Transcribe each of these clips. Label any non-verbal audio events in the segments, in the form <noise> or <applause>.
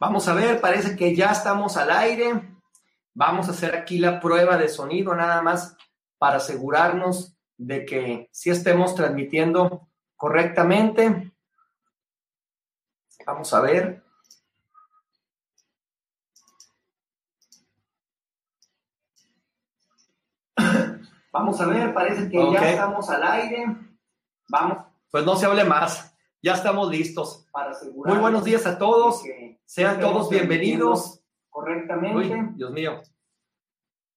Vamos a ver, parece que ya estamos al aire. Vamos a hacer aquí la prueba de sonido nada más para asegurarnos de que sí estemos transmitiendo correctamente. Vamos a ver. Vamos a ver, parece que ya estamos al aire. Vamos. Pues no se hable más. Ya estamos listos. Para Muy buenos días a todos. Sean todos bienvenidos. Correctamente. Dios mío.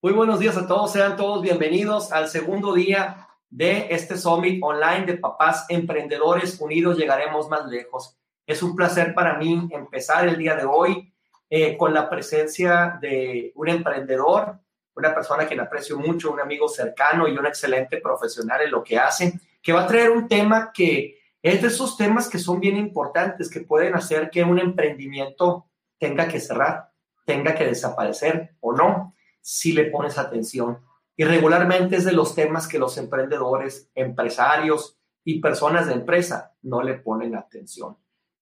Muy buenos días a todos. Sean todos bienvenidos al segundo día de este Summit Online de Papás Emprendedores Unidos. Llegaremos más lejos. Es un placer para mí empezar el día de hoy eh, con la presencia de un emprendedor una persona que le aprecio mucho, un amigo cercano y un excelente profesional en lo que hace, que va a traer un tema que es de esos temas que son bien importantes, que pueden hacer que un emprendimiento tenga que cerrar, tenga que desaparecer o no, si le pones atención. Y regularmente es de los temas que los emprendedores, empresarios y personas de empresa no le ponen atención.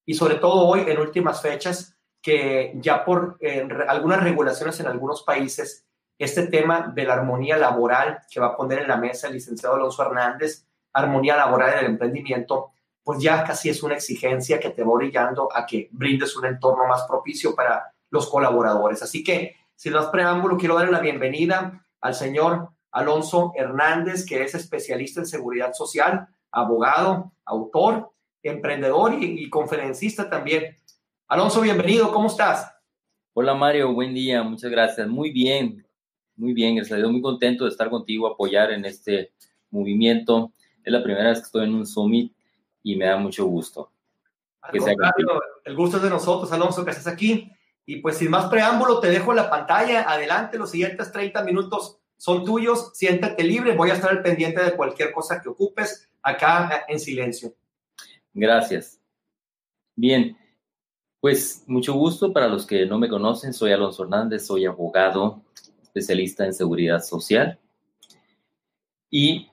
Y sobre todo hoy, en últimas fechas, que ya por algunas regulaciones en algunos países este tema de la armonía laboral que va a poner en la mesa el licenciado Alonso Hernández, armonía laboral en el emprendimiento, pues ya casi es una exigencia que te va orillando a que brindes un entorno más propicio para los colaboradores. Así que, sin más preámbulo, quiero darle la bienvenida al señor Alonso Hernández, que es especialista en seguridad social, abogado, autor, emprendedor y, conferencista también. Alonso, bienvenido, ¿cómo estás? Hola Mario, buen día, muchas gracias. Muy bien, muy bien, gracias muy contento de estar contigo, apoyar en este movimiento. Es la primera vez que estoy en un summit y me da mucho gusto. el gusto es de nosotros, Alonso, que estés aquí. Y pues sin más preámbulo, te dejo la pantalla. Adelante, los siguientes 30 minutos son tuyos. Siéntate libre, voy a estar al pendiente de cualquier cosa que ocupes acá en silencio. Gracias. Bien, pues mucho gusto para los que no me conocen. Soy Alonso Hernández, soy abogado, especialista en seguridad social. Y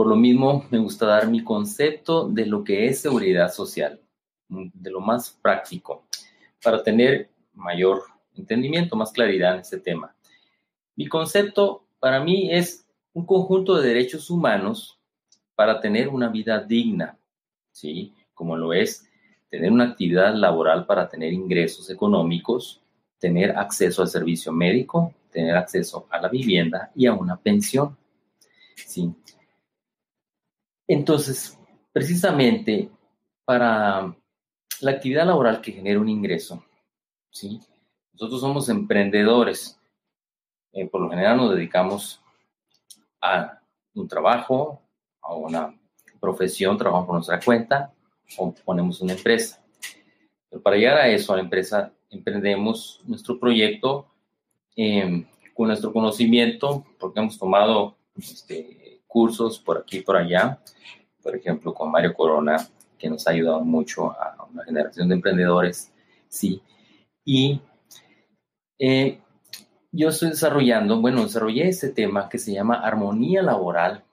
por lo mismo me gusta dar mi concepto de lo que es seguridad social, de lo más práctico, para tener mayor entendimiento, más claridad en este tema. Mi concepto para mí es un conjunto de derechos humanos para tener una vida digna, ¿sí? Como lo es tener una actividad laboral para tener ingresos económicos, tener acceso al servicio médico, tener acceso a la vivienda y a una pensión. ¿sí? Entonces, precisamente para la actividad laboral que genera un ingreso, ¿sí? nosotros somos emprendedores. Eh, por lo general nos dedicamos a un trabajo, a una profesión, trabajamos por nuestra cuenta o ponemos una empresa. Pero para llegar a eso, a la empresa, emprendemos nuestro proyecto Em, con nuestro conocimiento, porque hemos tomado este, cursos por aquí y por allá, por ejemplo, con Mario Corona, que nos ha ayudado mucho a una generación de emprendedores, sí. Y eh, yo estoy desarrollando, bueno, desarrollé este tema que se llama armonía laboral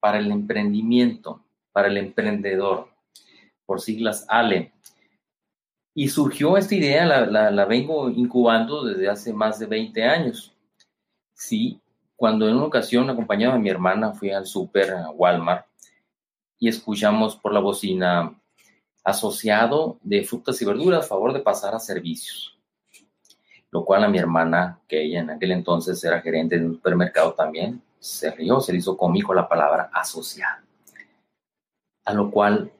para el emprendimiento, para el emprendedor, por siglas ALE. Y surgió esta idea, la, la, vengo incubando desde hace más de 20 años. Sí, cuando en una ocasión acompañaba a mi hermana, fui al súper, a Walmart, y escuchamos por la bocina asociado de frutas y verduras a favor de pasar a servicios. Lo cual a mi hermana, que ella en aquel entonces era gerente de un supermercado también, se rió, se le hizo cómico la palabra asociado. A lo cual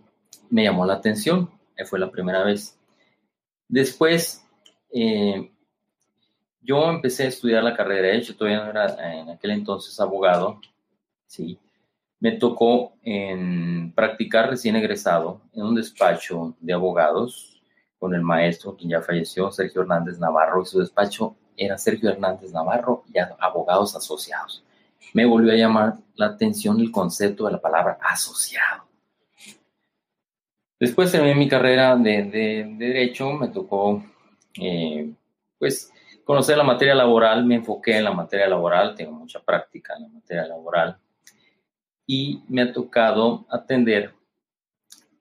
me llamó la atención, fue la primera vez. Después, eh, yo empecé a estudiar la carrera de Derecho, todavía no era en aquel entonces abogado, ¿sí? Me tocó en practicar recién egresado en un despacho de abogados con el maestro, quien ya falleció, Sergio Hernández Navarro, y su despacho era Sergio Hernández Navarro y abogados asociados. Me volvió a llamar la atención el concepto de la palabra asociado. Después terminé mi carrera de, Derecho, me tocó, eh, pues, conocer la materia laboral, me enfoqué en la materia laboral, tengo mucha práctica en la materia laboral y me ha tocado atender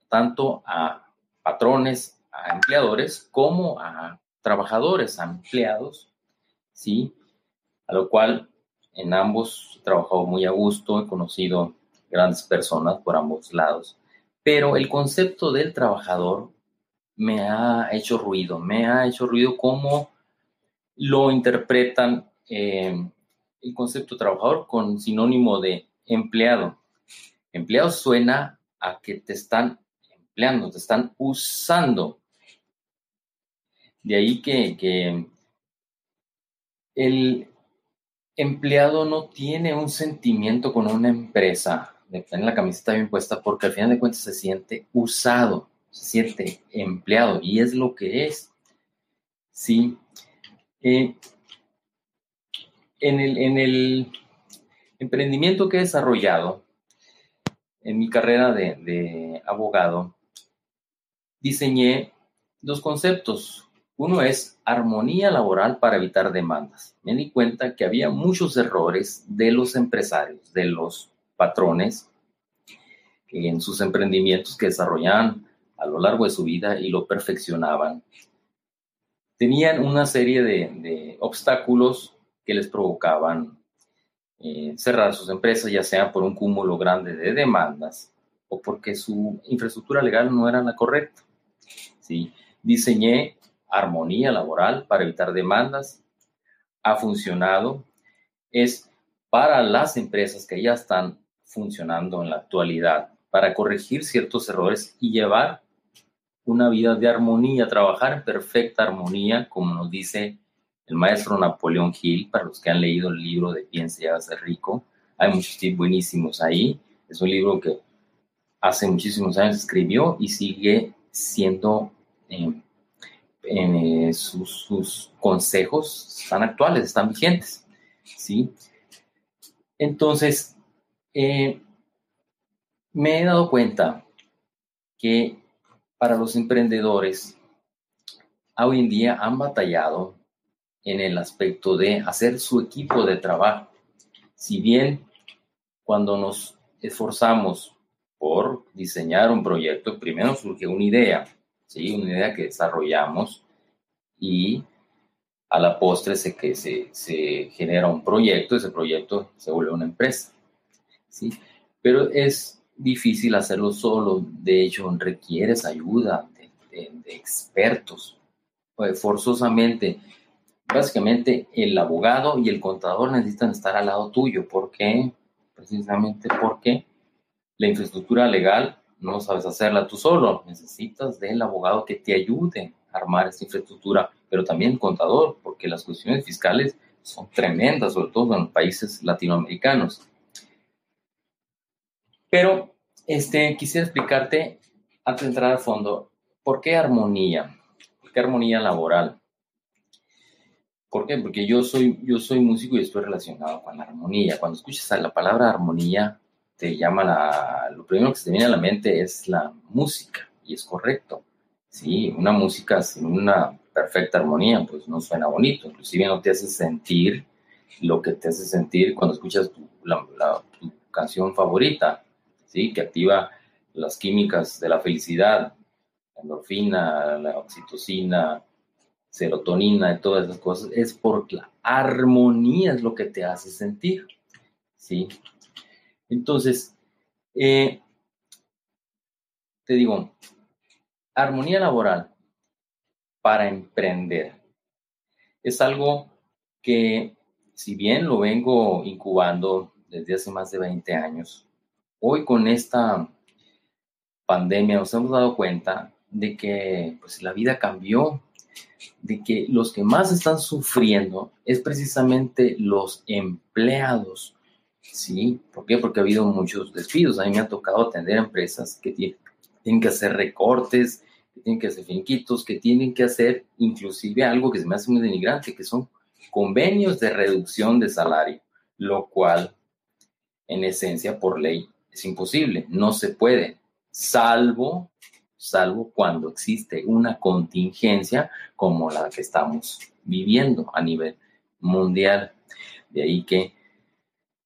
tanto a patrones, a empleadores, como a trabajadores, a empleados, ¿sí? A lo cual en ambos he trabajado muy a gusto, he conocido grandes personas por ambos lados, pero el concepto del trabajador me ha hecho ruido, me ha hecho ruido cómo lo interpretan eh, el concepto trabajador con sinónimo de empleado. Empleado suena a que te están empleando, te están usando. De ahí que, que el empleado no tiene un sentimiento con una empresa de tener la camiseta bien puesta porque al final de cuentas se siente usado, se siente empleado y es lo que es. Sí. Eh, en, el, en el emprendimiento que he desarrollado, en mi carrera de, de abogado, diseñé dos conceptos. Uno es armonía laboral para evitar demandas. Me di cuenta que había muchos errores de los empresarios, de los patrones, en sus emprendimientos que desarrollaban a lo largo de su vida y lo perfeccionaban. Tenían una serie de, obstáculos que les provocaban eh, cerrar sus empresas, ya sea por un cúmulo grande de demandas o porque su infraestructura legal no era la correcta. ¿sí? Diseñé armonía laboral para evitar demandas. Ha funcionado. Es para las empresas que ya están funcionando en la actualidad, para corregir ciertos errores y llevar una vida de armonía, trabajar en perfecta armonía, como nos dice el maestro Napoleón Hill, para los que han leído el libro de Piense y hágase rico. Hay muchos tips buenísimos ahí. Es un libro que hace muchísimos años escribió y sigue siendo eh, sus, sus, consejos están actuales, están vigentes, ¿sí? Entonces, eh, me he dado cuenta que para los emprendedores, hoy en día han batallado en el aspecto de hacer su equipo de trabajo. Si bien cuando nos esforzamos por diseñar un proyecto, primero surge una idea, ¿sí? una idea que desarrollamos y a la postre se, que se, se genera un proyecto, ese proyecto se vuelve una empresa. ¿sí? Pero es difícil hacerlo solo, de hecho requieres ayuda de, expertos, pues, forzosamente. Básicamente el abogado y el contador necesitan estar al lado tuyo. ¿Por qué? Precisamente porque la infraestructura legal no sabes hacerla tú solo, necesitas del abogado que te ayude a armar esta infraestructura, pero también el contador, porque las cuestiones fiscales son tremendas, sobre todo en los países latinoamericanos. Pero este, quisiera explicarte, antes de entrar al fondo, ¿por qué armonía? ¿Por qué armonía laboral? ¿Por qué? Porque yo soy, yo soy músico y estoy relacionado con la armonía. Cuando escuchas la palabra armonía, te llama la, lo primero que se te viene a la mente es la música, y es correcto. Sí, una música sin una perfecta armonía, pues no suena bonito, inclusive no te hace sentir lo que te hace sentir cuando escuchas tu, la, tu canción favorita, ¿sí? que activa las químicas de la felicidad, la endorfina, la oxitocina, serotonina y todas esas cosas, es porque la armonía es lo que te hace sentir. ¿sí? Entonces, eh, te digo, armonía laboral para emprender es algo que, si bien lo vengo incubando desde hace más de 20 años, hoy con esta pandemia nos hemos dado cuenta de que pues, la vida cambió, de que los que más están sufriendo es precisamente los empleados Sí, ¿por qué? Porque ha habido muchos despidos. A mí me ha tocado atender empresas que tienen que hacer recortes, que tienen que hacer finquitos, que tienen que hacer inclusive algo que se me hace muy denigrante, que son convenios de reducción de salario, lo cual en esencia por ley es imposible, no se puede, salvo salvo cuando existe una contingencia como la que estamos viviendo a nivel mundial. De ahí que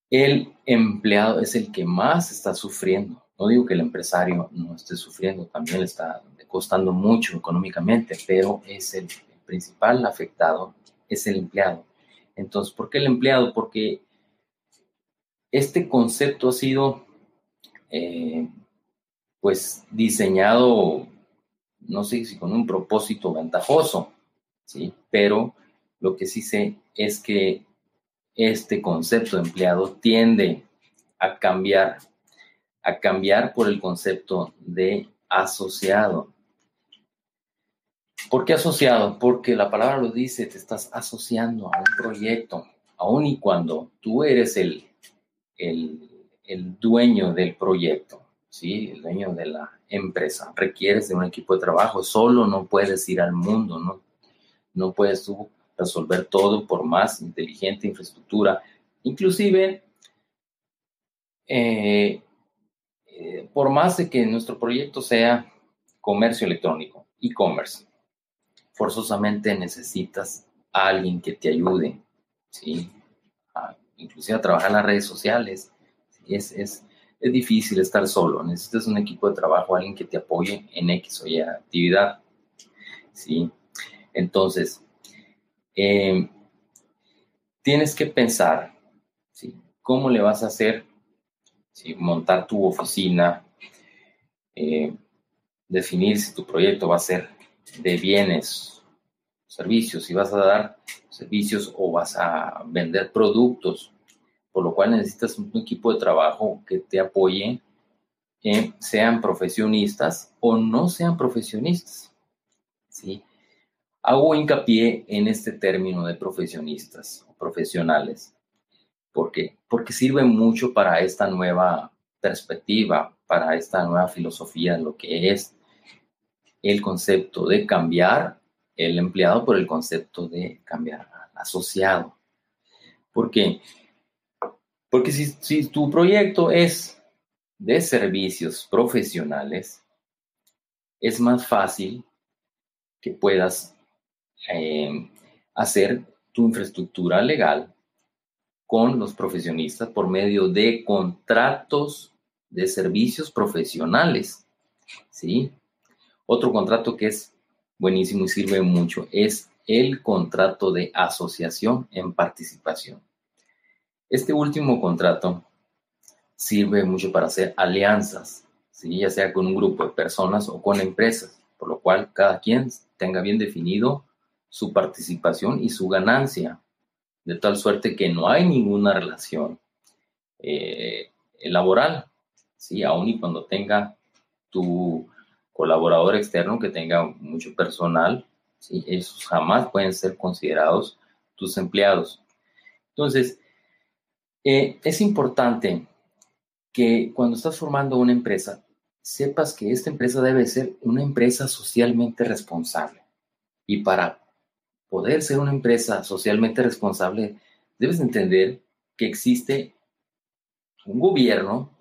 el empleado es el que más está sufriendo. No digo que el empresario no esté sufriendo, también le está costando mucho económicamente, pero es el principal afectado es el empleado. Entonces, ¿por qué el empleado? Porque este concepto ha sido, eh, pues, diseñado, no sé si con un propósito ventajoso, ¿sí? Pero lo que sí sé es que este concepto empleado tiende a cambiar, a cambiar por el concepto de asociado. ¿Por qué asociado? Porque la palabra lo dice, te estás asociando a un proyecto, aun y cuando tú eres el, dueño del proyecto, ¿sí? el dueño de la empresa. Requieres de un equipo de trabajo, solo no puedes ir al mundo, no, no puedes tú resolver todo por más inteligente infraestructura. Inclusive, eh, eh, por más de que nuestro proyecto sea comercio electrónico, e-commerce, forzosamente necesitas a alguien que te ayude, ¿sí? inclusive a trabajar las redes sociales. Es, es, es, difícil estar solo, necesitas un equipo de trabajo, alguien que te apoye en X o Y actividad. ¿sí? Entonces, eh, tienes que pensar ¿sí? cómo le vas a hacer, ¿sí? montar tu oficina, eh, definir si tu proyecto va a ser de bienes, servicios, si vas a dar servicios o vas a vender productos, por lo cual necesitas un equipo de trabajo que te apoye, eh, sean profesionistas o no sean profesionistas. ¿sí? Hago hincapié en este término de profesionistas o profesionales. ¿Por qué? Porque sirve mucho para esta nueva perspectiva, para esta nueva filosofía lo que es el concepto de cambiar el empleado por el concepto de cambiar al asociado. ¿Por qué? Porque si, tu proyecto es de servicios profesionales, es más fácil que puedas eh, hacer tu infraestructura legal con los profesionistas por medio de contratos de servicios profesionales, ¿sí? Otro contrato que es buenísimo y sirve mucho es el contrato de asociación en participación. Este último contrato sirve mucho para hacer alianzas, ¿sí? ya sea con un grupo de personas o con empresas, por lo cual cada quien tenga bien definido su participación y su ganancia, de tal suerte que no hay ninguna relación eh, laboral, ¿sí? aun y cuando tenga tu colaborador externo que tenga mucho personal, ¿sí? esos jamás pueden ser considerados tus empleados. Entonces, eh, es importante que cuando estás formando una empresa, sepas que esta empresa debe ser una empresa socialmente responsable. Y para poder ser una empresa socialmente responsable, debes entender que existe un gobierno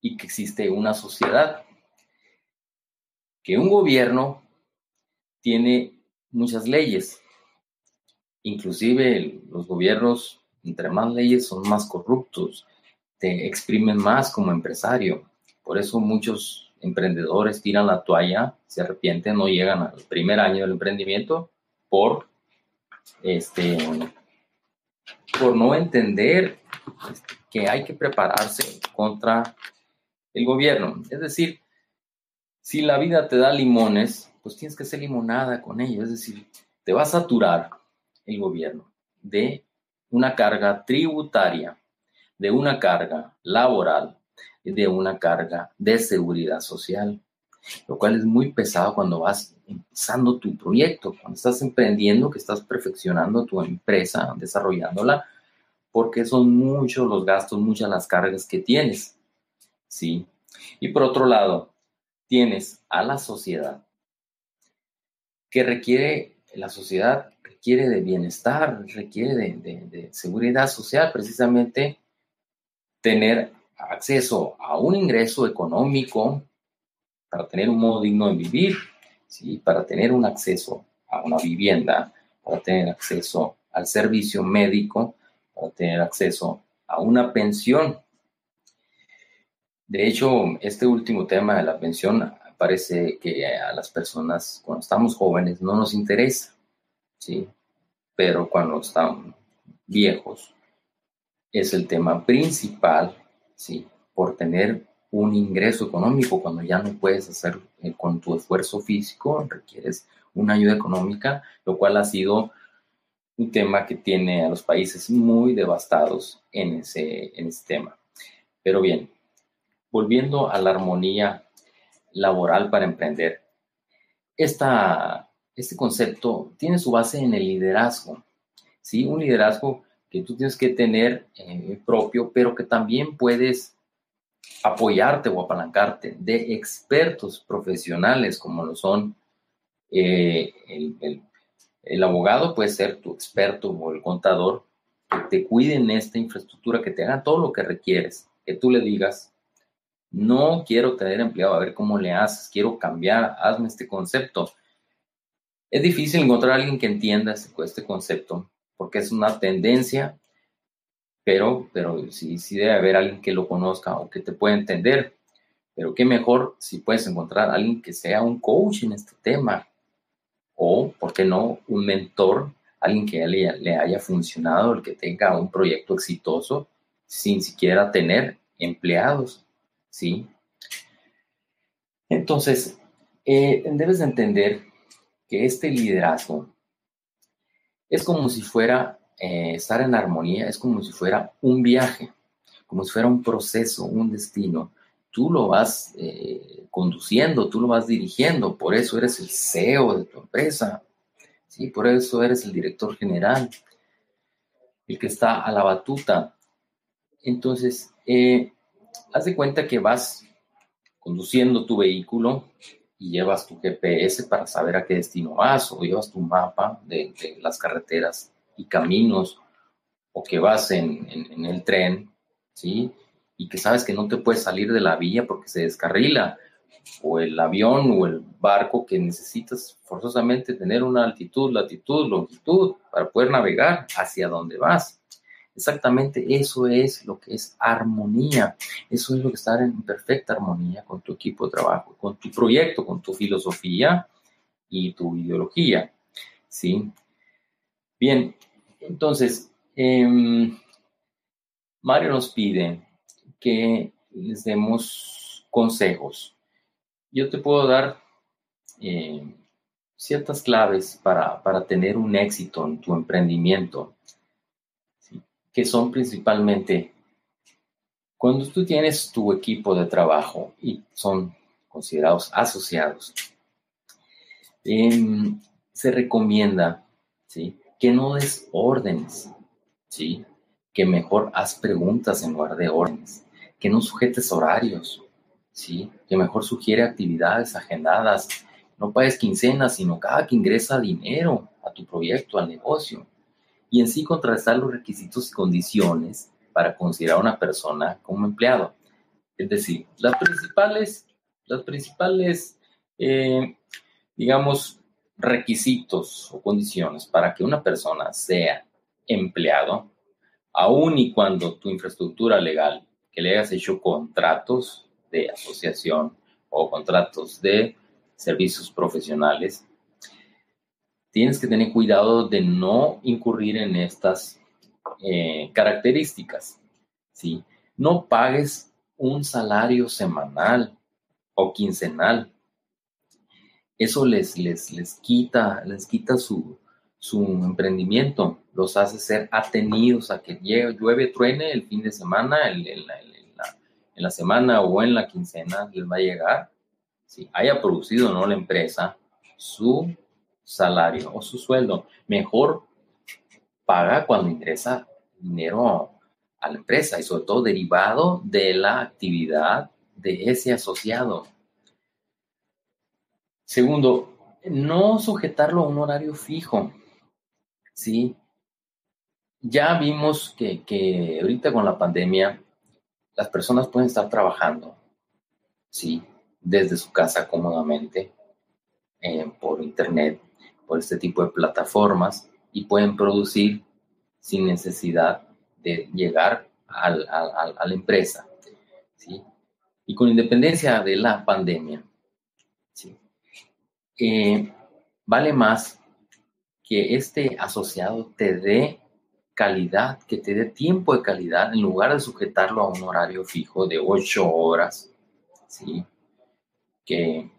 y que existe una sociedad que un gobierno tiene muchas leyes. Inclusive los gobiernos, entre más leyes, son más corruptos, te exprimen más como empresario. Por eso muchos emprendedores tiran la toalla, se arrepienten, no llegan al primer año del emprendimiento por, este, por no entender este, que hay que prepararse contra el gobierno. Es decir, si la vida te da limones, pues tienes que hacer limonada con ellos. Es decir, te va a saturar el gobierno de una carga tributaria, de una carga laboral, de una carga de seguridad social, lo cual es muy pesado cuando vas empezando tu proyecto, cuando estás emprendiendo, que estás perfeccionando tu empresa, desarrollándola, porque son muchos los gastos, muchas las cargas que tienes. ¿sí? Y por otro lado, tienes a la sociedad que requiere, la sociedad requiere de bienestar, requiere de, seguridad social, precisamente tener acceso a un ingreso económico para tener un modo digno de vivir, ¿sí? para tener un acceso a una vivienda, para tener acceso al servicio médico, para tener acceso a una pensión de hecho, este último tema de la pensión parece que a las personas cuando estamos jóvenes no nos interesa, ¿sí? Pero cuando estamos viejos es el tema principal, ¿sí? Por tener un ingreso económico cuando ya no puedes hacer eh, con tu esfuerzo físico, requieres una ayuda económica, lo cual ha sido un tema que tiene a los países muy devastados en ese, en ese tema. Pero bien, volviendo a la armonía laboral para emprender, esta, este concepto tiene su base en el liderazgo, ¿sí? Un liderazgo que tú tienes que tener eh, propio, pero que también puedes apoyarte o apalancarte de expertos profesionales como lo son eh, el, el, abogado, puede ser tu experto o el contador, que te cuiden esta infraestructura, que te hagan todo lo que requieres, que tú le digas, no quiero tener empleado, a ver cómo le haces, quiero cambiar, hazme este concepto. Es difícil encontrar a alguien que entienda este, este concepto, porque es una tendencia, pero, pero sí, sí debe haber alguien que lo conozca o que te pueda entender. Pero qué mejor si puedes encontrar a alguien que sea un coach en este tema, o, ¿por qué no?, un mentor, alguien que le, le haya funcionado, el que tenga un proyecto exitoso sin siquiera tener empleados. ¿sí? Entonces, eh, debes de entender que este liderazgo es como si fuera eh, estar en armonía, es como si fuera un viaje, como si fuera un proceso, un destino. Tú lo vas eh, conduciendo, tú lo vas dirigiendo, por eso eres el CEO de tu empresa, ¿sí? por eso eres el director general, el que está a la batuta. Entonces, haz de cuenta que vas conduciendo tu vehículo y llevas tu GPS para saber a qué destino vas, o llevas tu mapa de, las carreteras y caminos, o que vas en, el tren, ¿sí? Y que sabes que no te puedes salir de la vía porque se descarrila, o el avión o el barco que necesitas forzosamente tener una altitud, latitud, longitud para poder navegar hacia donde vas. Exactamente eso es lo que es armonía. Eso es lo que estar en perfecta armonía con tu equipo de trabajo, con tu proyecto, con tu filosofía y tu ideología. ¿Sí? Bien, entonces, em, Mario nos pide que les demos consejos. Yo te puedo dar em, ciertas claves para, para tener un éxito en tu emprendimiento que son principalmente cuando tú tienes tu equipo de trabajo y son considerados asociados, em, se recomienda ¿sí? que no des órdenes, ¿sí? que mejor haz preguntas en lugar de órdenes, que no sujetes horarios, ¿sí? que mejor sugiere actividades agendadas, no pagues quincenas, sino cada que ingresa dinero a tu proyecto, al negocio y en sí contrastar los requisitos y condiciones para considerar a una persona como empleado. Es decir, las principales, las principales eh, digamos, requisitos o condiciones para que una persona sea empleado, aun y cuando tu infraestructura legal, que le hayas hecho contratos de asociación o contratos de servicios profesionales, tienes que tener cuidado de no incurrir en estas eh, características. ¿sí? No pagues un salario semanal o quincenal. Eso les, les, les quita, les quita su, su emprendimiento, los hace ser atenidos a que llueve, truene el fin de semana, la, en, la, semana o en la quincena les va a llegar, si haya producido o no la empresa, su salario o su sueldo. Mejor paga cuando ingresa dinero a la empresa y sobre todo derivado de la actividad de ese asociado. Segundo, no sujetarlo a un horario fijo. ¿sí? Ya vimos que, que ahorita con la pandemia las personas pueden estar trabajando, ¿sí? Desde su casa cómodamente, eh, por internet, por este tipo de plataformas y pueden producir sin necesidad de llegar a la empresa. ¿sí? Y con independencia de la pandemia. Eh, vale más que este asociado te dé calidad, que te dé tiempo de calidad en lugar de sujetarlo a un horario fijo de ocho horas, que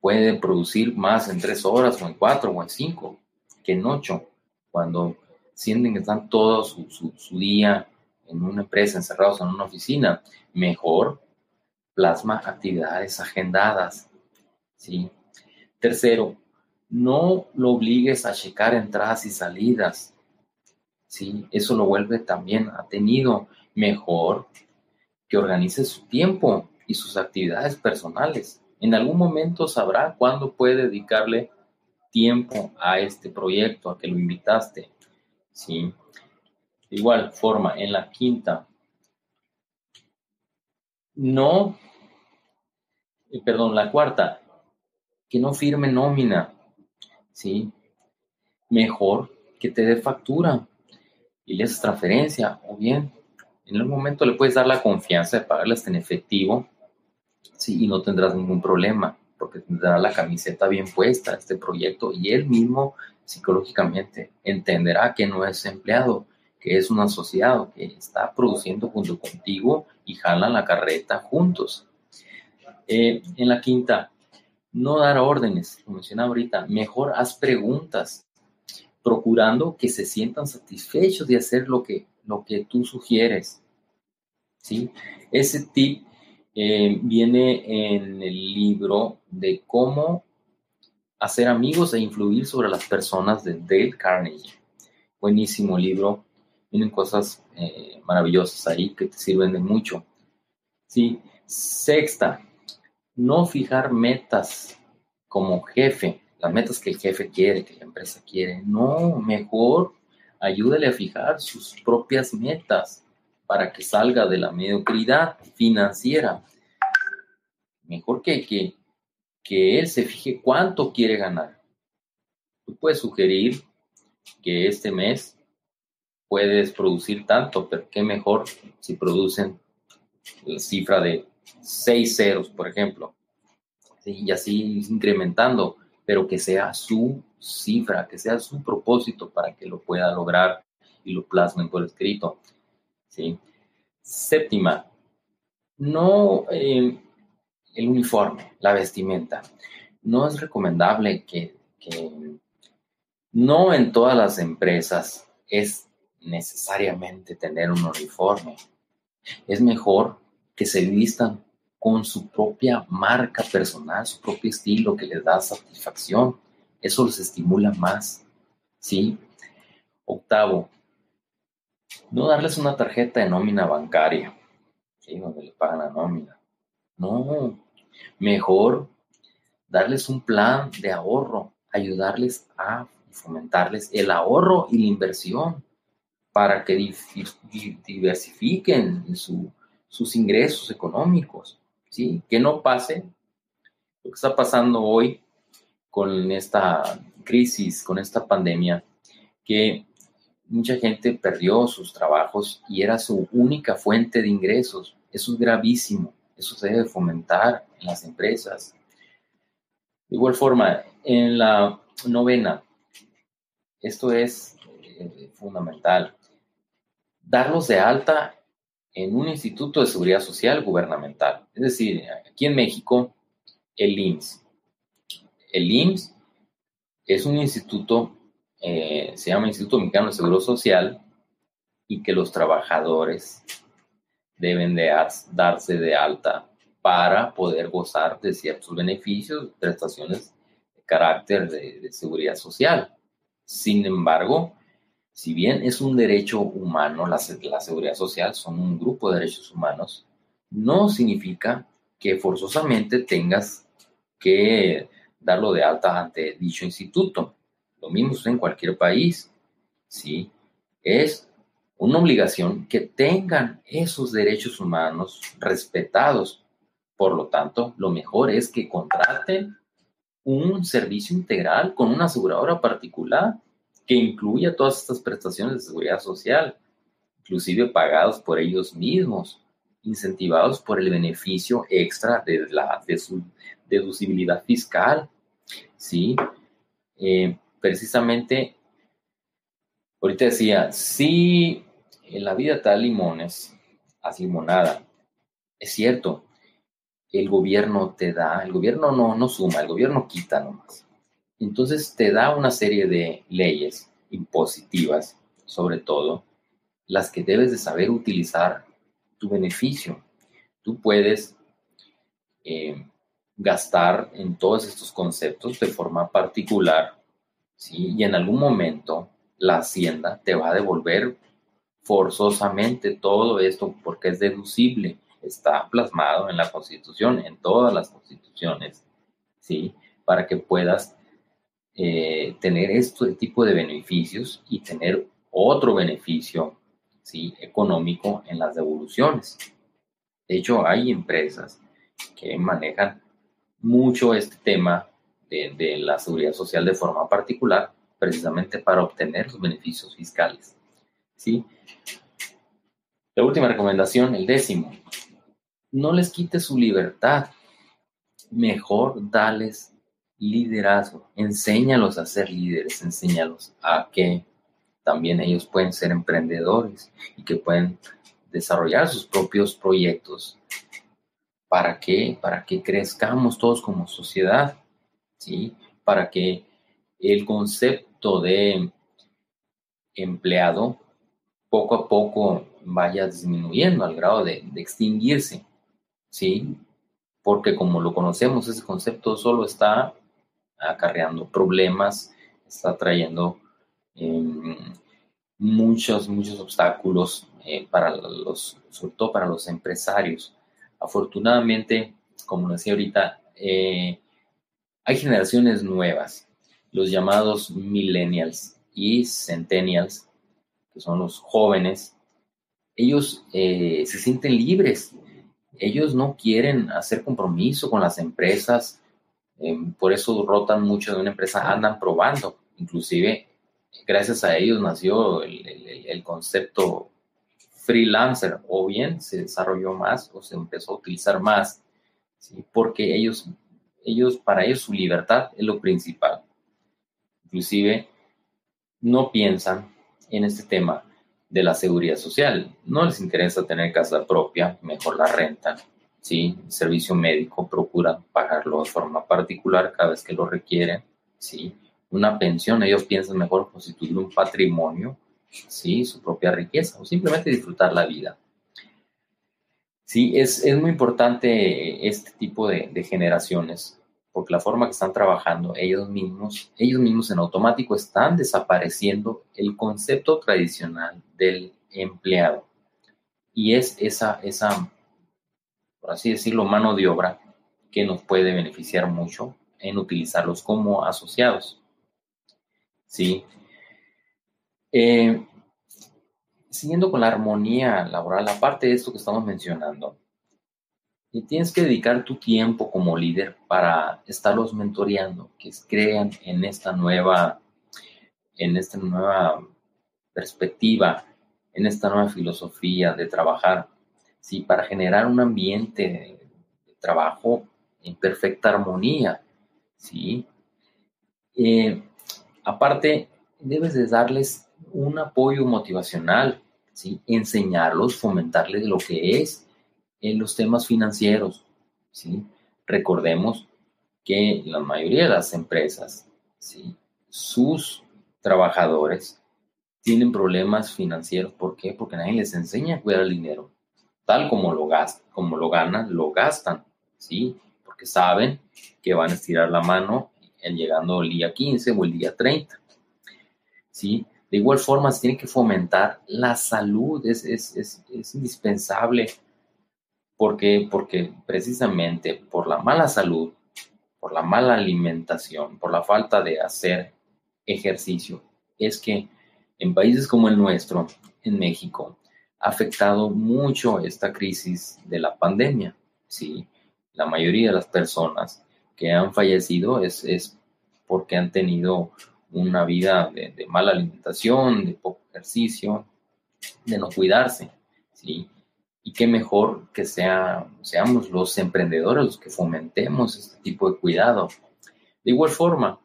puede producir más en tres horas o en cuatro o en cinco que en ocho, cuando sienten que están todo su, su día en una empresa, encerrados en una oficina, mejor plasma actividades agendadas. ¿sí? Tercero, no lo obligues a checar entradas y salidas. ¿sí? Eso lo vuelve también atenido. Mejor que organice su tiempo y sus actividades personales. En algún momento sabrá cuándo puede dedicarle tiempo a este proyecto, a que lo invitaste. ¿sí? De igual forma, en la quinta, no, eh, perdón, la cuarta, que no firme nómina, ¿sí? Mejor que te dé factura y le haces transferencia o bien en algún momento le puedes dar la confianza de pagarlas en efectivo, sí, y no tendrás ningún problema porque tendrá la camiseta bien puesta este proyecto y él mismo psicológicamente entenderá que no es empleado, que es un asociado que está produciendo junto contigo y jalan la carreta juntos. Eh, en la quinta, no dar órdenes, como mencionaba ahorita, mejor haz preguntas, procurando que se sientan satisfechos de hacer lo que, lo que tú sugieres. ¿sí? Ese tip eh, viene en el libro de cómo hacer amigos e influir sobre las personas de Dale Carnegie. Buenísimo libro, tienen cosas eh, maravillosas ahí que te sirven de mucho. Sí. Sexta, no fijar metas como jefe, las metas que el jefe quiere, que la empresa quiere. No, mejor ayúdale a fijar sus propias metas para que salga de la mediocridad financiera. Mejor que, que, que él se fije cuánto quiere ganar. Tú puedes sugerir que este mes puedes producir tanto, pero qué mejor si producen la cifra de seis ceros, por ejemplo, y así incrementando, pero que sea su cifra, que sea su propósito para que lo pueda lograr y lo plasmen por escrito. ¿Sí? Séptima, no eh, el uniforme, la vestimenta. No es recomendable que, que no en todas las empresas es necesariamente tener un uniforme. Es mejor que se vistan con su propia marca personal, su propio estilo que les da satisfacción. Eso les estimula más. ¿Sí? Octavo, no darles una tarjeta de nómina bancaria, ¿sí? donde le pagan la nómina. No, mejor darles un plan de ahorro, ayudarles a fomentarles el ahorro y la inversión para que diversifiquen sus ingresos económicos, ¿sí? Que no pase lo que está pasando hoy con esta crisis, con esta pandemia, que mucha gente perdió sus trabajos y era su única fuente de ingresos. Eso es gravísimo, eso se debe fomentar en las empresas. De igual forma, en la novena, esto es eh, fundamental darlos de alta en un instituto de seguridad social gubernamental. Es decir, aquí en México, el IMSS. El IMSS es un instituto, eh, se llama Instituto Mexicano de Seguro Social, y que los trabajadores deben de darse de alta para poder gozar de ciertos beneficios, prestaciones de carácter de seguridad social. Sin embargo, si bien es un derecho humano, la, la seguridad social son un grupo de derechos humanos, no significa que forzosamente tengas que darlo de alta ante dicho instituto. Lo mismo en cualquier país. ¿sí? Es una obligación que tengan esos derechos humanos respetados. Por lo tanto, lo mejor es que contraten un servicio integral con una aseguradora particular que incluya todas estas prestaciones de seguridad social, inclusive pagados por ellos mismos, incentivados por el beneficio extra de, la, de su deducibilidad fiscal. ¿sí? Eh, precisamente, ahorita decía, si en la vida te limones, haz limonada. Es cierto, el gobierno te da, el gobierno no, no suma, el gobierno quita nomás. Entonces te da una serie de leyes impositivas, sobre todo, las que debes de saber utilizar tu beneficio. Tú puedes eh, gastar en todos estos conceptos de forma particular, ¿sí? Y en algún momento la hacienda te va a devolver forzosamente todo esto porque es deducible, está plasmado en la constitución, en todas las constituciones, ¿sí? Para que puedas eh, tener este tipo de beneficios y tener otro beneficio ¿sí? económico en las devoluciones. De hecho, hay empresas que manejan mucho este tema de, la seguridad social de forma particular, precisamente para obtener los beneficios fiscales. ¿sí? La última recomendación, el décimo, no les quite su libertad, mejor dales liderazgo, enséñalos a ser líderes, enséñalos a que también ellos pueden ser emprendedores y que pueden desarrollar sus propios proyectos. ¿Para qué? Para que crezcamos todos como sociedad, ¿sí? Para que el concepto de empleado poco a poco vaya disminuyendo al grado de, extinguirse, ¿sí? Porque como lo conocemos, ese concepto solo está acarreando problemas, está trayendo em, muchos, muchos obstáculos eh, para los, sobre todo para los empresarios. Afortunadamente, como decía ahorita, eh, hay generaciones nuevas, los llamados millennials y centennials, que son los jóvenes, ellos eh, se sienten libres, ellos no quieren hacer compromiso con las empresas, por eso rotan mucho de una empresa, andan probando, inclusive gracias a ellos nació el, concepto freelancer o bien se desarrolló más o se empezó a utilizar más, porque ellos, ellos, para ellos su libertad es lo principal. Inclusive no piensan en este tema de la seguridad social. No les interesa tener casa propia, mejor la renta, ¿sí? servicio médico procuran pagarlo de forma particular cada vez que lo requieren, ¿sí? una pensión, ellos piensan mejor constituir un patrimonio, ¿sí? su propia riqueza o simplemente disfrutar la vida. Sí, es, es muy importante este tipo de, generaciones, porque la forma que están trabajando ellos mismos, ellos mismos en automático están desapareciendo el concepto tradicional del empleado. Y es esa, esa, por así decirlo, mano de obra que nos puede beneficiar mucho en utilizarlos como asociados. ¿sí? Eh, siguiendo con la armonía laboral, aparte de esto que estamos mencionando, y tienes que dedicar tu tiempo como líder para estarlos mentoreando, que crean en esta nueva, en esta nueva perspectiva, en esta nueva filosofía de trabajar, ¿sí? para generar un ambiente de trabajo en perfecta armonía, ¿sí? Eh, Aparte, debes de darles un apoyo motivacional, ¿sí? enseñarlos, fomentarles lo que es en los temas financieros. ¿sí? Recordemos que la mayoría de las empresas, ¿sí? sus trabajadores tienen problemas financieros. ¿Por qué? Porque nadie les enseña a cuidar el dinero. Tal como lo, gastan, como lo ganan, lo gastan. ¿sí? Porque saben que van a estirar la mano en llegando el día 15 o el día 30. ¿Sí? De igual forma, se tiene que fomentar la salud, es, es, es, indispensable, porque, porque precisamente por la mala salud, por la mala alimentación, por la falta de hacer ejercicio, es que en países como el nuestro, en México, ha afectado mucho esta crisis de la pandemia. ¿sí? La mayoría de las personas que han fallecido es, es porque han tenido una vida de, mala alimentación, de poco ejercicio, de no cuidarse, ¿sí? Y qué mejor que sea, seamos los emprendedores los que fomentemos este tipo de cuidado. De igual forma,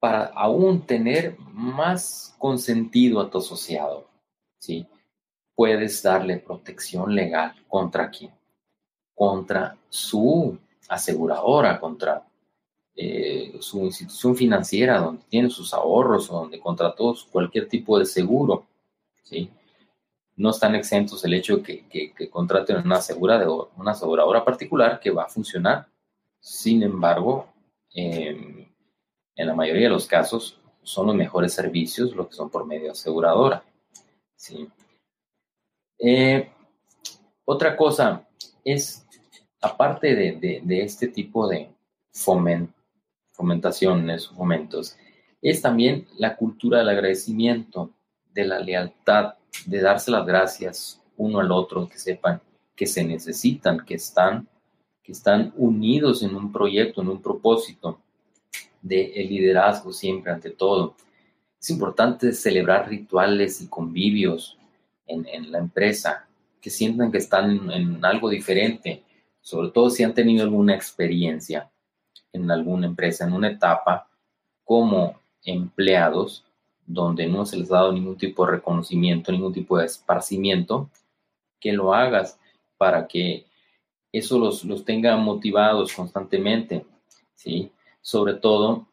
para aún tener más consentido a tu asociado, ¿sí? puedes darle protección legal contra quién? Contra su aseguradora, contra eh, su institución financiera donde tiene sus ahorros o donde contrató cualquier tipo de seguro. ¿sí? No están exentos el hecho de que, que, contraten una, una aseguradora particular que va a funcionar. Sin embargo, em, en la mayoría de los casos son los mejores servicios los que son por medio de aseguradora. ¿sí? Eh, otra cosa es, aparte de, este tipo de fomentaciones, fomentos, es también la cultura del agradecimiento, de la lealtad, de darse las gracias uno al otro, que sepan que se necesitan, que están, que están unidos en un proyecto, en un propósito de liderazgo siempre ante todo. Es importante celebrar rituales y convivios en, la empresa, que sientan que están en, algo diferente, sobre todo si han tenido alguna experiencia en alguna empresa, en una etapa como empleados, donde no se les ha dado ningún tipo de reconocimiento, ningún tipo de esparcimiento, que lo hagas para que eso los, los tenga motivados constantemente, ¿sí? Sobre todo,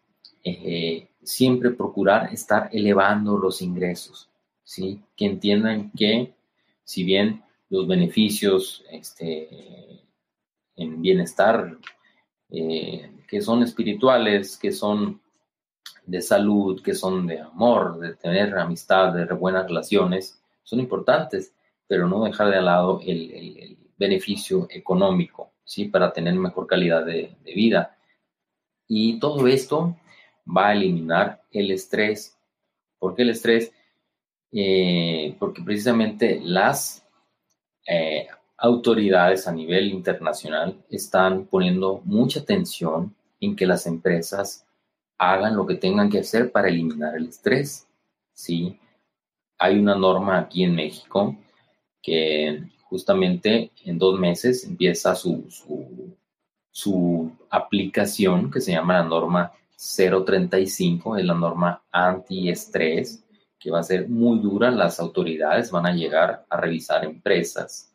eh, siempre procurar estar elevando los ingresos, ¿sí? Que entiendan que si bien los beneficios este, en bienestar, eh, que son espirituales, que son de salud, que son de amor, de tener amistad, de buenas relaciones, son importantes, pero no dejar de lado el, beneficio económico, ¿sí? Para tener mejor calidad de, de vida. Y todo esto va a eliminar el estrés. ¿Por qué el estrés? Eh, porque precisamente las eh, autoridades a nivel internacional están poniendo mucha atención en que las empresas hagan lo que tengan que hacer para eliminar el estrés. ¿sí? Hay una norma aquí en México que justamente en dos meses empieza su, su, aplicación que se llama la norma 035, es la norma antiestrés que va a ser muy dura. Las autoridades van a llegar a revisar empresas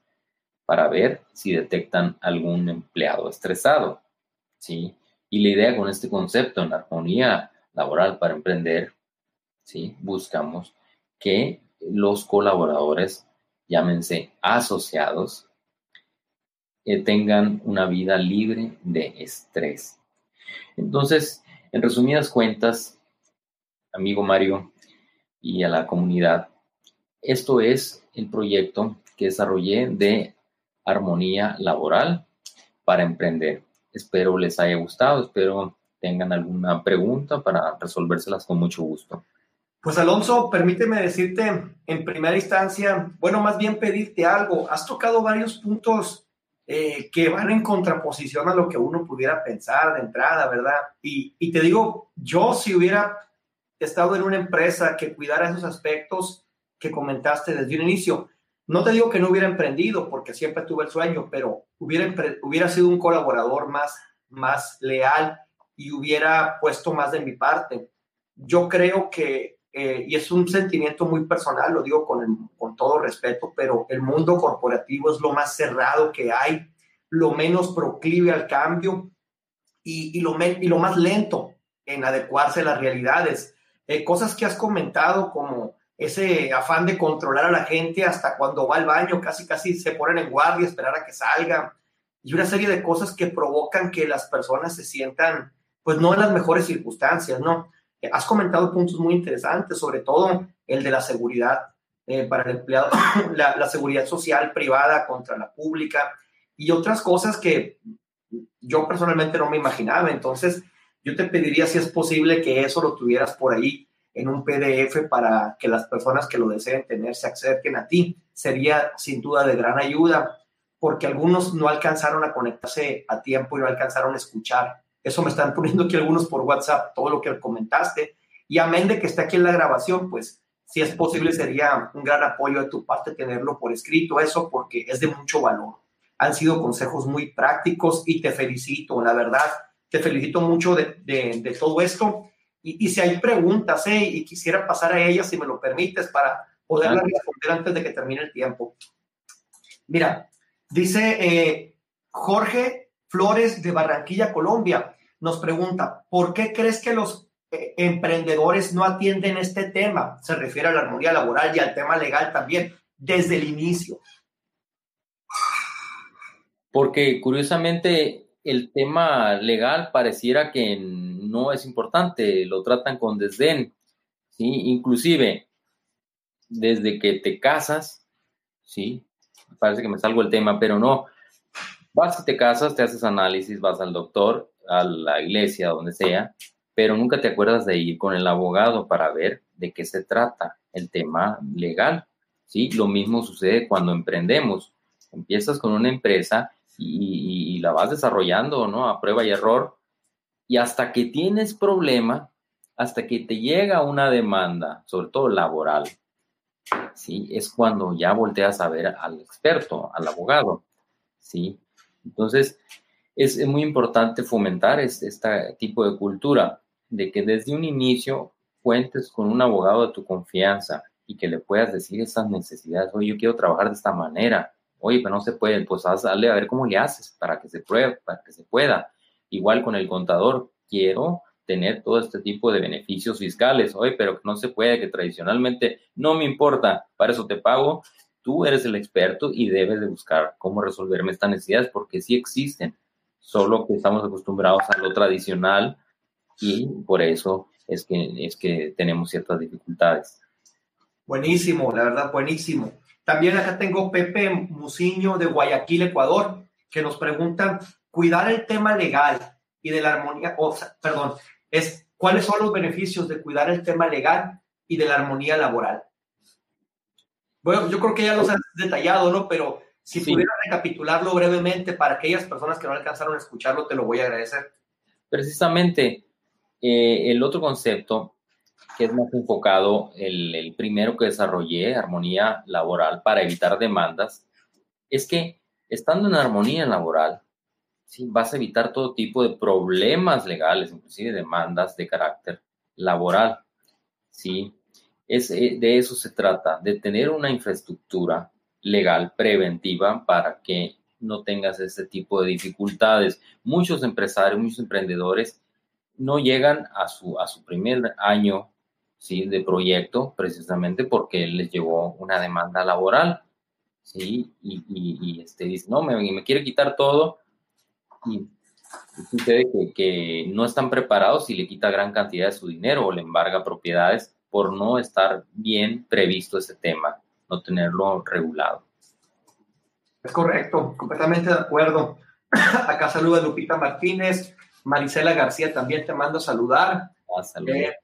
para ver si detectan algún empleado estresado. ¿sí? Y la idea con este concepto en armonía laboral para emprender, ¿sí? buscamos que los colaboradores, llámense asociados, eh, tengan una vida libre de estrés. Entonces, en resumidas cuentas, amigo Mario, y a la comunidad. Esto es el proyecto que desarrollé de armonía laboral para emprender. Espero les haya gustado, espero tengan alguna pregunta para resolvérselas con mucho gusto. Pues Alonso, permíteme decirte en primera instancia, bueno, más bien pedirte algo. Has tocado varios puntos eh, que van en contraposición a lo que uno pudiera pensar de entrada, ¿verdad? Y, y te digo, yo si hubiera estado en una empresa que cuidara esos aspectos que comentaste desde un inicio. No te digo que no hubiera emprendido, porque siempre tuve el sueño, pero hubiera, hubiera sido un colaborador más, más leal y hubiera puesto más de mi parte. Yo creo que, eh, y es un sentimiento muy personal, lo digo con, con todo respeto, pero el mundo corporativo es lo más cerrado que hay, lo menos proclive al cambio y, y, lo, y lo más lento en adecuarse a las realidades. Eh, cosas que has comentado como ese afán de controlar a la gente hasta cuando va al baño, casi casi se ponen en guardia, esperar a que salga, y una serie de cosas que provocan que las personas se sientan, pues no en las mejores circunstancias, ¿no? Has comentado puntos muy interesantes, sobre todo el de la seguridad eh, para el empleado, <coughs> la seguridad social privada contra la pública y otras cosas que yo personalmente no me imaginaba. Entonces, yo te pediría si es posible que eso lo tuvieras por ahí en un PDF para que las personas que lo deseen tener se acerquen a ti. Sería sin duda de gran ayuda porque algunos no alcanzaron a conectarse a tiempo y no alcanzaron a escuchar. Eso me están <laughs> poniendo aquí algunos por WhatsApp, todo lo que comentaste. Y amén de que está aquí en la grabación, pues si es posible, sería un gran apoyo de tu parte tenerlo por escrito, eso porque es de mucho valor. Han sido consejos muy prácticos y te felicito, la verdad, te felicito mucho de, de, todo esto. Y, y, si hay preguntas, ¿eh? y quisiera pasar a ellas, si me lo permites, para poderlas responder antes de que termine el tiempo. Mira, dice eh, Jorge Flores de Barranquilla, Colombia, nos pregunta, ¿por qué crees que los eh, emprendedores no atienden este tema, se refiere a la armonía laboral y al tema legal también, desde el inicio. Porque curiosamente el tema legal pareciera que no es importante, lo tratan con desdén, ¿sí? Inclusive, desde que te casas, ¿sí? Parece que me salgo el tema, pero no. Vas y te casas, te haces análisis, vas al doctor, a la iglesia, donde sea, pero nunca te acuerdas de ir con el abogado para ver de qué se trata el tema legal. ¿sí? Lo mismo sucede cuando emprendemos. Empiezas con una empresa y, la vas desarrollando ¿no? a prueba y error y hasta que tienes problema, hasta que te llega una demanda, sobre todo laboral, ¿sí? es cuando ya volteas a ver al experto, al abogado. ¿sí? Entonces, es, muy importante fomentar este, este tipo de cultura de que desde un inicio cuentes con un abogado de tu confianza y que le puedas decir esas necesidades, oye, yo quiero trabajar de esta manera, oye, pero no se puede, pues hazle a ver cómo le haces para que se pruebe, para que se pueda. Igual con el contador, quiero tener todo este tipo de beneficios fiscales, oye, pero no se puede, que tradicionalmente no me importa, para eso te pago, tú eres el experto y debes de buscar cómo resolverme estas necesidades porque sí existen, solo que estamos acostumbrados a lo tradicional, y por eso es que, es que tenemos ciertas dificultades. Buenísimo, la verdad, buenísimo. También acá tengo Pepe Musiño de Guayaquil, Ecuador, que nos pregunta, cuidar el tema legal y de la armonía, o perdón, es cuáles son los beneficios de cuidar el tema legal y de la armonía laboral. Bueno, yo creo que ya los has detallado, ¿no? Pero si pudiera recapitularlo brevemente para aquellas personas que no alcanzaron a escucharlo, te lo voy a agradecer. Precisamente, eh, el otro concepto, que es más enfocado, el, el, primero que desarrollé, armonía laboral para evitar demandas, es que estando en armonía laboral, ¿sí? vas a evitar todo tipo de problemas legales, inclusive demandas de carácter laboral. ¿sí? Es, eh, de eso se trata, de tener una infraestructura legal preventiva para que no tengas ese tipo de dificultades. Muchos empresarios, muchos emprendedores no llegan a su, a su primer año ¿sí? de proyecto precisamente porque les llegó una demanda laboral. ¿sí? Y, y, este, dice, no, me, me, quiere quitar todo. Y, sucede que, que, no están preparados y le quita gran cantidad de su dinero o le embarga propiedades por no estar bien previsto ese tema, no tenerlo regulado. Es correcto, completamente de acuerdo. <clears throat> Acá saluda Lupita Martínez. Marisela García también te mando a saludar. Ah, eh,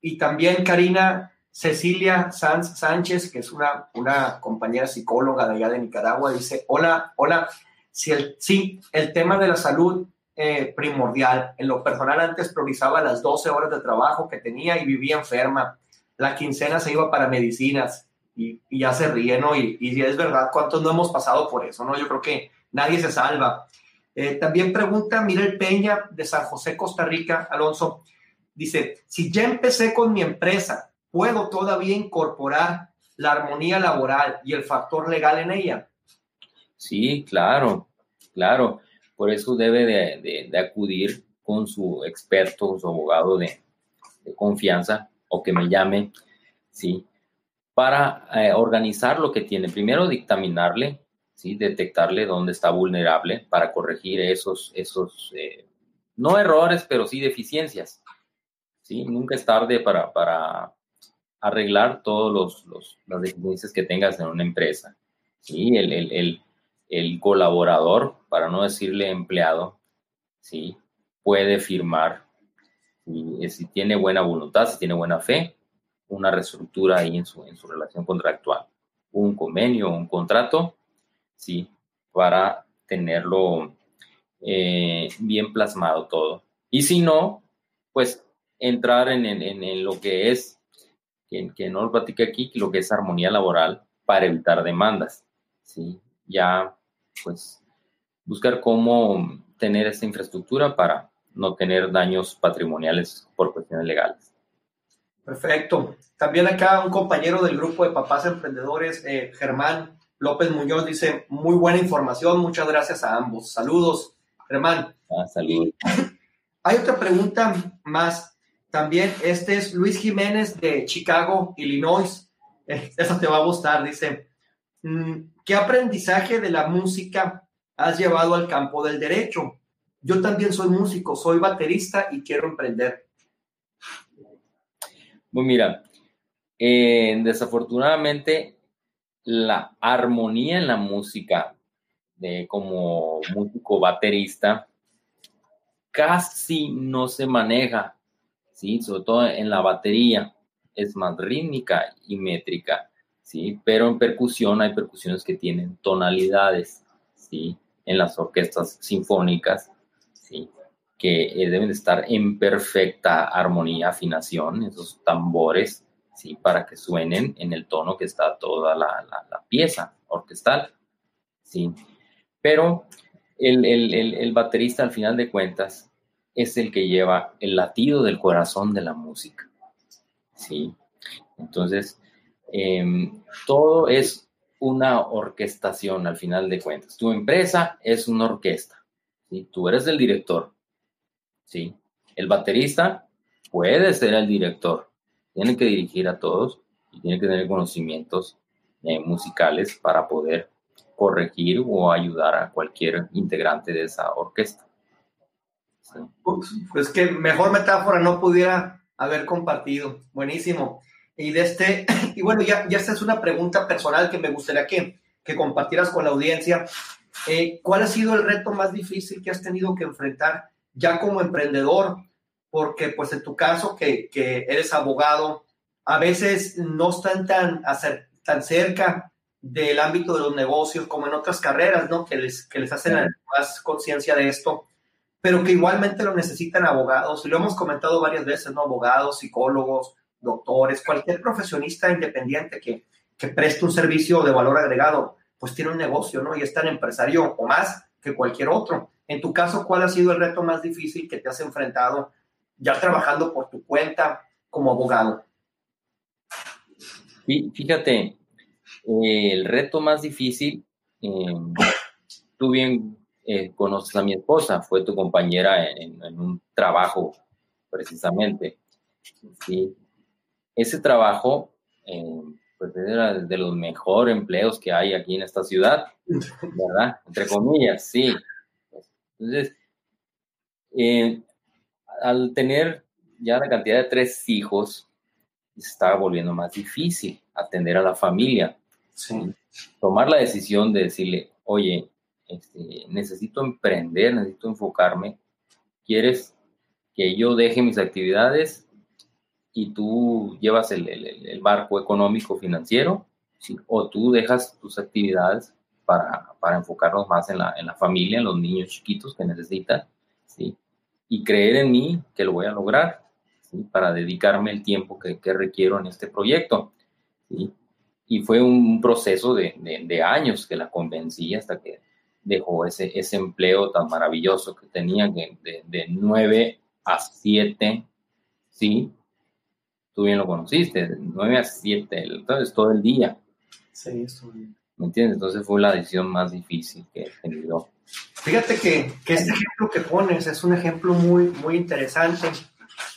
y también Karina Cecilia Sanz Sánchez, que es una, una compañera psicóloga de allá de Nicaragua, dice, hola, hola, si el, sí, el tema de la salud eh, primordial. En lo personal antes priorizaba las 12 horas de trabajo que tenía y vivía enferma. La quincena se iba para medicinas y, ya se ríe, ¿no? Y, y es verdad, ¿cuántos no hemos pasado por eso, no? Yo creo que nadie se salva. Eh, también pregunta Miguel Peña de San José, Costa Rica, Alonso. Dice, si ya empecé con mi empresa, ¿puedo todavía incorporar la armonía laboral y el factor legal en ella? Sí, claro, claro. Por eso debe de, acudir con su experto, su abogado de, confianza o que me llame, ¿sí? Para eh, organizar lo que tiene. Primero dictaminarle detectarle dónde está vulnerable para corregir esos, esos eh, no errores, pero sí deficiencias. ¿sí? Nunca es tarde para, para arreglar todas los, las deficiencias que tengas en una empresa. ¿sí? El, el, el, el, colaborador, para no decirle empleado, ¿sí? puede firmar, si tiene buena voluntad, si tiene buena fe, una reestructura ahí en su, en su relación contractual. Un convenio, un contrato ¿sí? Para tenerlo eh, bien plasmado todo. Y si no, pues entrar en, en, lo que es que, que no lo platique aquí, lo que es armonía laboral para evitar demandas, ¿sí? Ya, pues, buscar cómo tener esta infraestructura para no tener daños patrimoniales por cuestiones legales. Perfecto. También acá un compañero del grupo de papás emprendedores, eh, Germán López Muñoz, dice, muy buena información, muchas gracias a ambos. Saludos, Germán. Ah, saludos. <laughs> Hay otra pregunta más. También, este es Luis Jiménez de Chicago, Illinois. <laughs> Eh, eso te va a gustar, dice. Mm, ¿Qué aprendizaje de la música has llevado al campo del derecho? Yo también soy músico, soy baterista y quiero emprender. Pues mira, eh, desafortunadamente la armonía en la música de como músico baterista casi no se maneja, ¿sí? Sobre todo en la batería, es más rítmica y métrica, ¿sí? Pero en percusión hay percusiones que tienen tonalidades, ¿sí? En las orquestas sinfónicas, ¿sí? Que eh, deben estar en perfecta armonía, afinación, esos tambores, ¿sí? Para que suenen en el tono que está toda la, la, pieza orquestal, ¿sí? Pero el, el, el, baterista, al final de cuentas, es el que lleva el latido del corazón de la música. ¿sí? Entonces, em, todo es una orquestación al final de cuentas. Tu empresa es una orquesta. ¿sí? Tú eres el director. ¿sí? El baterista puede ser el director. Tiene que dirigir a todos y tiene que tener conocimientos eh, musicales para poder corregir o ayudar a cualquier integrante de esa orquesta. Pues que mejor metáfora no pudiera haber compartido. Buenísimo. Y de este, <clears throat> y bueno, ya, ya esta es una pregunta personal que me gustaría que, que compartieras con la audiencia. Eh, ¿Cuál ha sido el reto más difícil que has tenido que enfrentar ya como emprendedor? Porque pues en tu caso, que, que eres abogado, a veces no están tan, tan cerca del ámbito de los negocios como en otras carreras, ¿no? Que les, que les hacen más conciencia de esto pero que igualmente lo necesitan abogados, y lo hemos comentado varias veces, ¿no? Abogados, psicólogos, doctores, cualquier profesionista independiente que, que preste un servicio de valor agregado, pues tiene un negocio, ¿no? Y es tan empresario o más que cualquier otro. En tu caso, ¿cuál ha sido el reto más difícil que te has enfrentado ya trabajando por tu cuenta como abogado? Fíjate, eh, el reto más difícil, eh, tú bien eh, conoces a mi esposa, fue tu compañera en, un trabajo precisamente. ¿sí? Ese trabajo, eh, pues era de los mejores empleos que hay aquí en esta ciudad, ¿verdad? Entre comillas, sí. Entonces, eh, al tener ya la cantidad de tres hijos, se estaba volviendo más difícil atender a la familia. Sí. Tomar la decisión de decirle, oye, este, necesito emprender, necesito enfocarme. ¿Quieres que yo deje mis actividades y tú llevas el, barco económico financiero? ¿O tú dejas tus actividades para, para enfocarnos más en la, en la, familia, en los niños chiquitos que necesitan? ¿sí? Y creer en mí que lo voy a lograr para dedicarme el tiempo que, que requiero en este proyecto. ¿sí? Y fue un proceso de, de, de años que la convencí hasta que dejó ese, ese empleo tan maravilloso que tenía de, de 9 a 7, ¿sí? Tú bien lo conociste, de 9 a 7, entonces todo el día. Sí, eso. ¿Me entiendes? Entonces fue la decisión más difícil que he tenido. Fíjate que, que este ejemplo que pones es un ejemplo muy, muy interesante.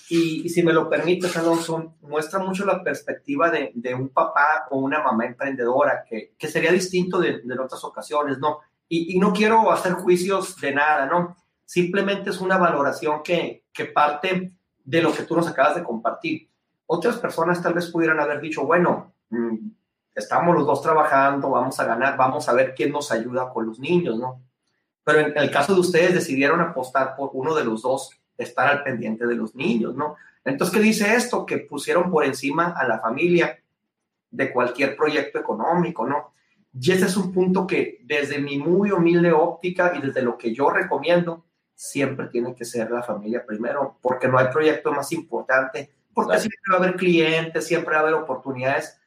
Y, si me lo permites, Alonso, muestra mucho la perspectiva de, de un papá o una mamá emprendedora, que, que sería distinto de, de, otras ocasiones, ¿no? y, no quiero hacer juicios de nada, ¿no? Simplemente es una valoración que, que parte de lo que tú nos acabas de compartir. Otras personas tal vez pudieran haber dicho, bueno, mm, estamos los dos trabajando, vamos a ganar, vamos a ver quién nos ayuda con los niños, ¿no? Pero en el caso de ustedes decidieron apostar por uno de los dos, estar al pendiente de los niños, ¿no? Entonces, ¿qué dice esto? Que pusieron por encima a la familia de cualquier proyecto económico, ¿no? Y ese es un punto que desde mi muy humilde óptica y desde lo que yo recomiendo, siempre tiene que ser la familia primero, porque no hay proyecto más importante porque siempre va a haber clientes, siempre va a haber oportunidades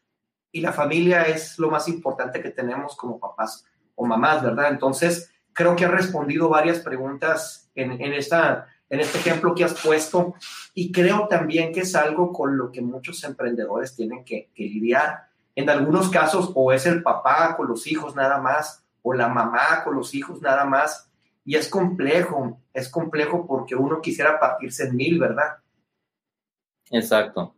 y la familia es lo más importante que tenemos como papás o mamás, ¿verdad? Entonces, creo que ha respondido varias preguntas en, en, esta, en este ejemplo que has puesto y creo también que es algo con lo que muchos emprendedores tienen que, que lidiar. En algunos casos, o es el papá con los hijos nada más, o la mamá con los hijos nada más, y es complejo, es complejo porque uno quisiera partirse en mil, ¿verdad? Exacto.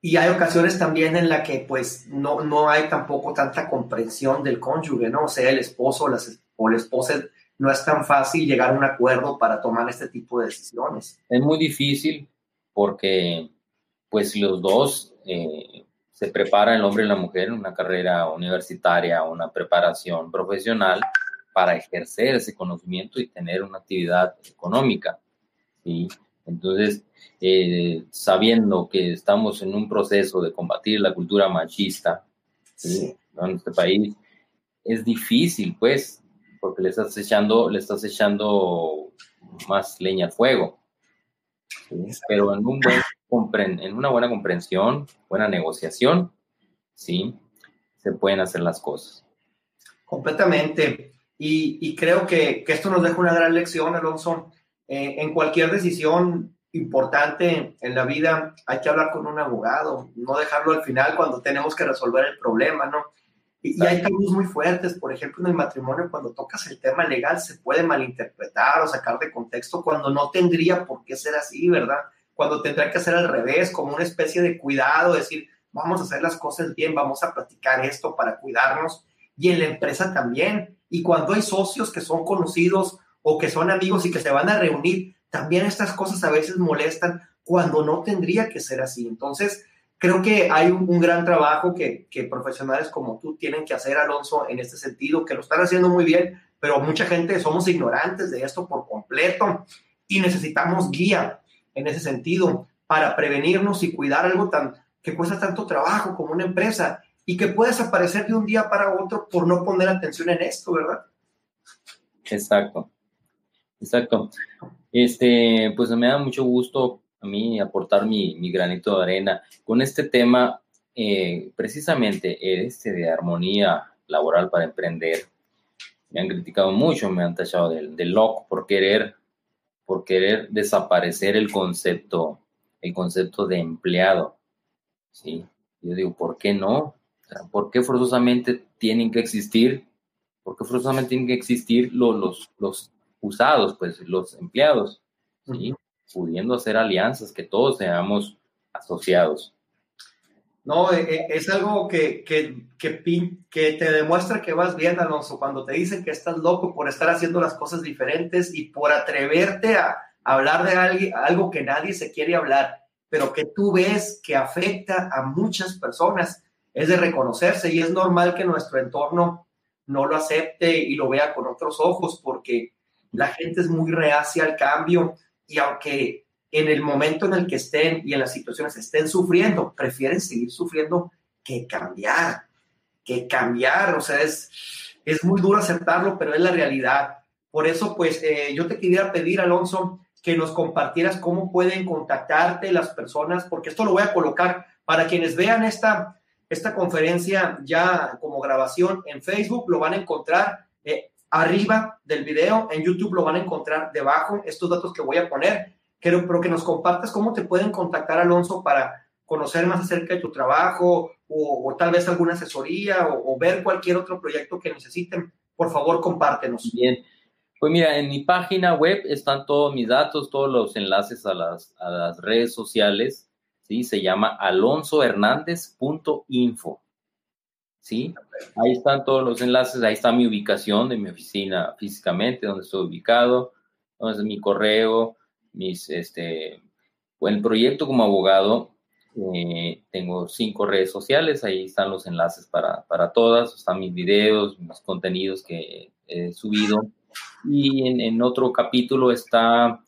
Y hay ocasiones también en la que pues no, no hay tampoco tanta comprensión del cónyuge, ¿no? O sea, el esposo o, las, o la esposa no es tan fácil llegar a un acuerdo para tomar este tipo de decisiones. Es muy difícil porque pues los dos eh, se prepara el hombre y la mujer en una carrera universitaria, una preparación profesional para ejercer ese conocimiento y tener una actividad económica. ¿sí? Entonces, eh, sabiendo que estamos en un proceso de combatir la cultura machista en este país, es difícil, pues, porque le estás echando, le estás echando más leña al fuego. Pero en, un buen, en una buena comprensión, buena negociación, sí, se pueden hacer las cosas. Completamente. Y, creo que, que, esto nos deja una gran lección, Alonso. Eh, en cualquier decisión importante en la vida hay que hablar con un abogado, no dejarlo al final cuando tenemos que resolver el problema, ¿no? Y, hay cambios muy fuertes, por ejemplo, en el matrimonio, cuando tocas el tema legal, se puede malinterpretar o sacar de contexto cuando no tendría por qué ser así, ¿verdad? Cuando tendría que ser al revés, como una especie de cuidado, decir, vamos a hacer las cosas bien, vamos a platicar esto para cuidarnos. Y en la empresa también. Y cuando hay socios que son conocidos o que son amigos y que se van a reunir, también estas cosas a veces molestan cuando no tendría que ser así. Entonces, creo que hay un, gran trabajo que, profesionales como tú tienen que hacer, Alonso, en este sentido, que lo están haciendo muy bien, pero mucha gente somos ignorantes de esto por completo y necesitamos guía en ese sentido para prevenirnos y cuidar algo tan que cuesta tanto trabajo como una empresa y que puede desaparecer de un día para otro por no poner atención en esto, ¿verdad? Exacto. Exacto. Este, pues me da mucho gusto a mí aportar mi, granito de arena con este tema, eh, precisamente este de armonía laboral para emprender. Me han criticado mucho, me han tachado de, loco por querer, por querer desaparecer el concepto, el concepto de empleado. ¿sí? Yo digo, ¿por qué no? ¿Por qué forzosamente tienen que existir? ¿Por qué forzosamente tienen que existir los, los, los usados, pues los empleados, ¿sí? pudiendo hacer alianzas, que todos seamos asociados. No, e, e, es algo que, que, que, que, te demuestra que vas bien, Alonso, cuando te dicen que estás loco por estar haciendo las cosas diferentes y por atreverte a, hablar de algo que nadie se quiere hablar, pero que tú ves que afecta a muchas personas. Es de reconocerse y es normal que nuestro entorno no lo acepte y lo vea con otros ojos porque la gente es muy reacia al cambio y aunque en el momento en el que estén y en las situaciones estén sufriendo, prefieren seguir sufriendo que cambiar, que cambiar. O sea, es, es muy duro aceptarlo, pero es la realidad. Por eso, pues, eh, yo te quería pedir, Alonso, que nos compartieras cómo pueden contactarte las personas, porque esto lo voy a colocar para quienes vean esta, esta conferencia ya como grabación en Facebook, lo van a encontrar. Eh, arriba del video. En YouTube lo van a encontrar debajo, estos datos que voy a poner. Quiero, pero que nos compartas cómo te pueden contactar, Alonso, para conocer más acerca de tu trabajo o, tal vez alguna asesoría o, ver cualquier otro proyecto que necesiten. Por favor, compártenos. Bien. Pues mira, en mi página web están todos mis datos, todos los enlaces a las, a las redes sociales. ¿sí? Se llama alonsohernandez.info. ¿sí? Ahí están todos los enlaces, ahí está mi ubicación de mi oficina físicamente, donde estoy ubicado, donde es mi correo, mis, este, el proyecto como abogado, eh, tengo cinco redes sociales, ahí están los enlaces para, para, todas, están mis videos, mis contenidos que he subido. Y en, en otro capítulo está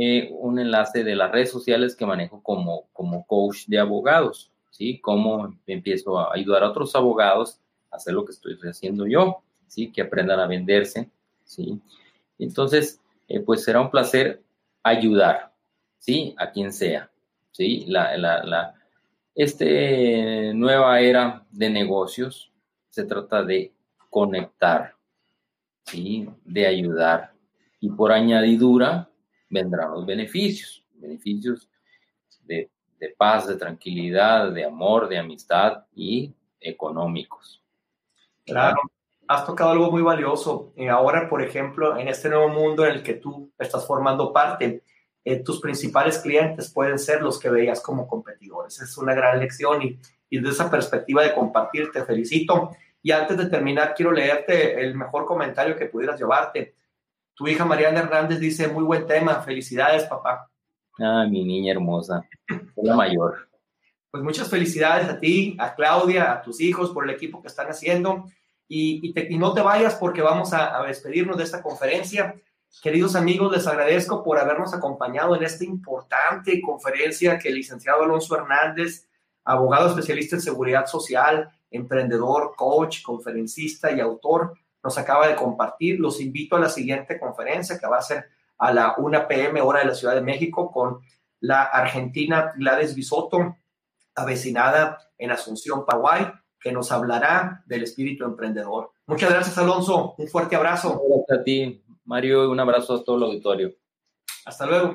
eh, un enlace de las redes sociales que manejo como, como coach de abogados. ¿Sí? Cómo empiezo a ayudar a otros abogados a hacer lo que estoy haciendo yo, ¿sí? Que aprendan a venderse, ¿sí? Entonces, eh, pues será un placer ayudar, ¿sí? A quien sea. ¿sí? La, la, la, este nueva era de negocios se trata de conectar, ¿sí? De ayudar. Y por añadidura vendrán los beneficios, beneficios de, de paz, de tranquilidad, de amor, de amistad y económicos. Claro, has tocado algo muy valioso. Eh, ahora, por ejemplo, en este nuevo mundo en el que tú estás formando parte, eh, tus principales clientes pueden ser los que veías como competidores. Es una gran lección y, y desde esa perspectiva de compartir te felicito. Y antes de terminar, quiero leerte el mejor comentario que pudieras llevarte. Tu hija Mariana Hernández dice, muy buen tema, felicidades, papá. Ah, mi niña hermosa, la mayor. Pues muchas felicidades a ti, a Claudia, a tus hijos por el equipo que están haciendo. Y, no te vayas porque vamos a, despedirnos de esta conferencia. Queridos amigos, les agradezco por habernos acompañado en esta importante conferencia que el licenciado Alonso Hernández, abogado especialista en seguridad social, emprendedor, coach, conferencista y autor, nos acaba de compartir. Los invito a la siguiente conferencia que va a ser a la 1 p.m. hora de la Ciudad de México con la argentina Gladys Bisotto, avecinada en Asunción, Paraguay que nos hablará del espíritu emprendedor. Muchas gracias, Alonso. Un fuerte abrazo. Gracias a ti, Mario, y un abrazo a todo el auditorio. Hasta luego.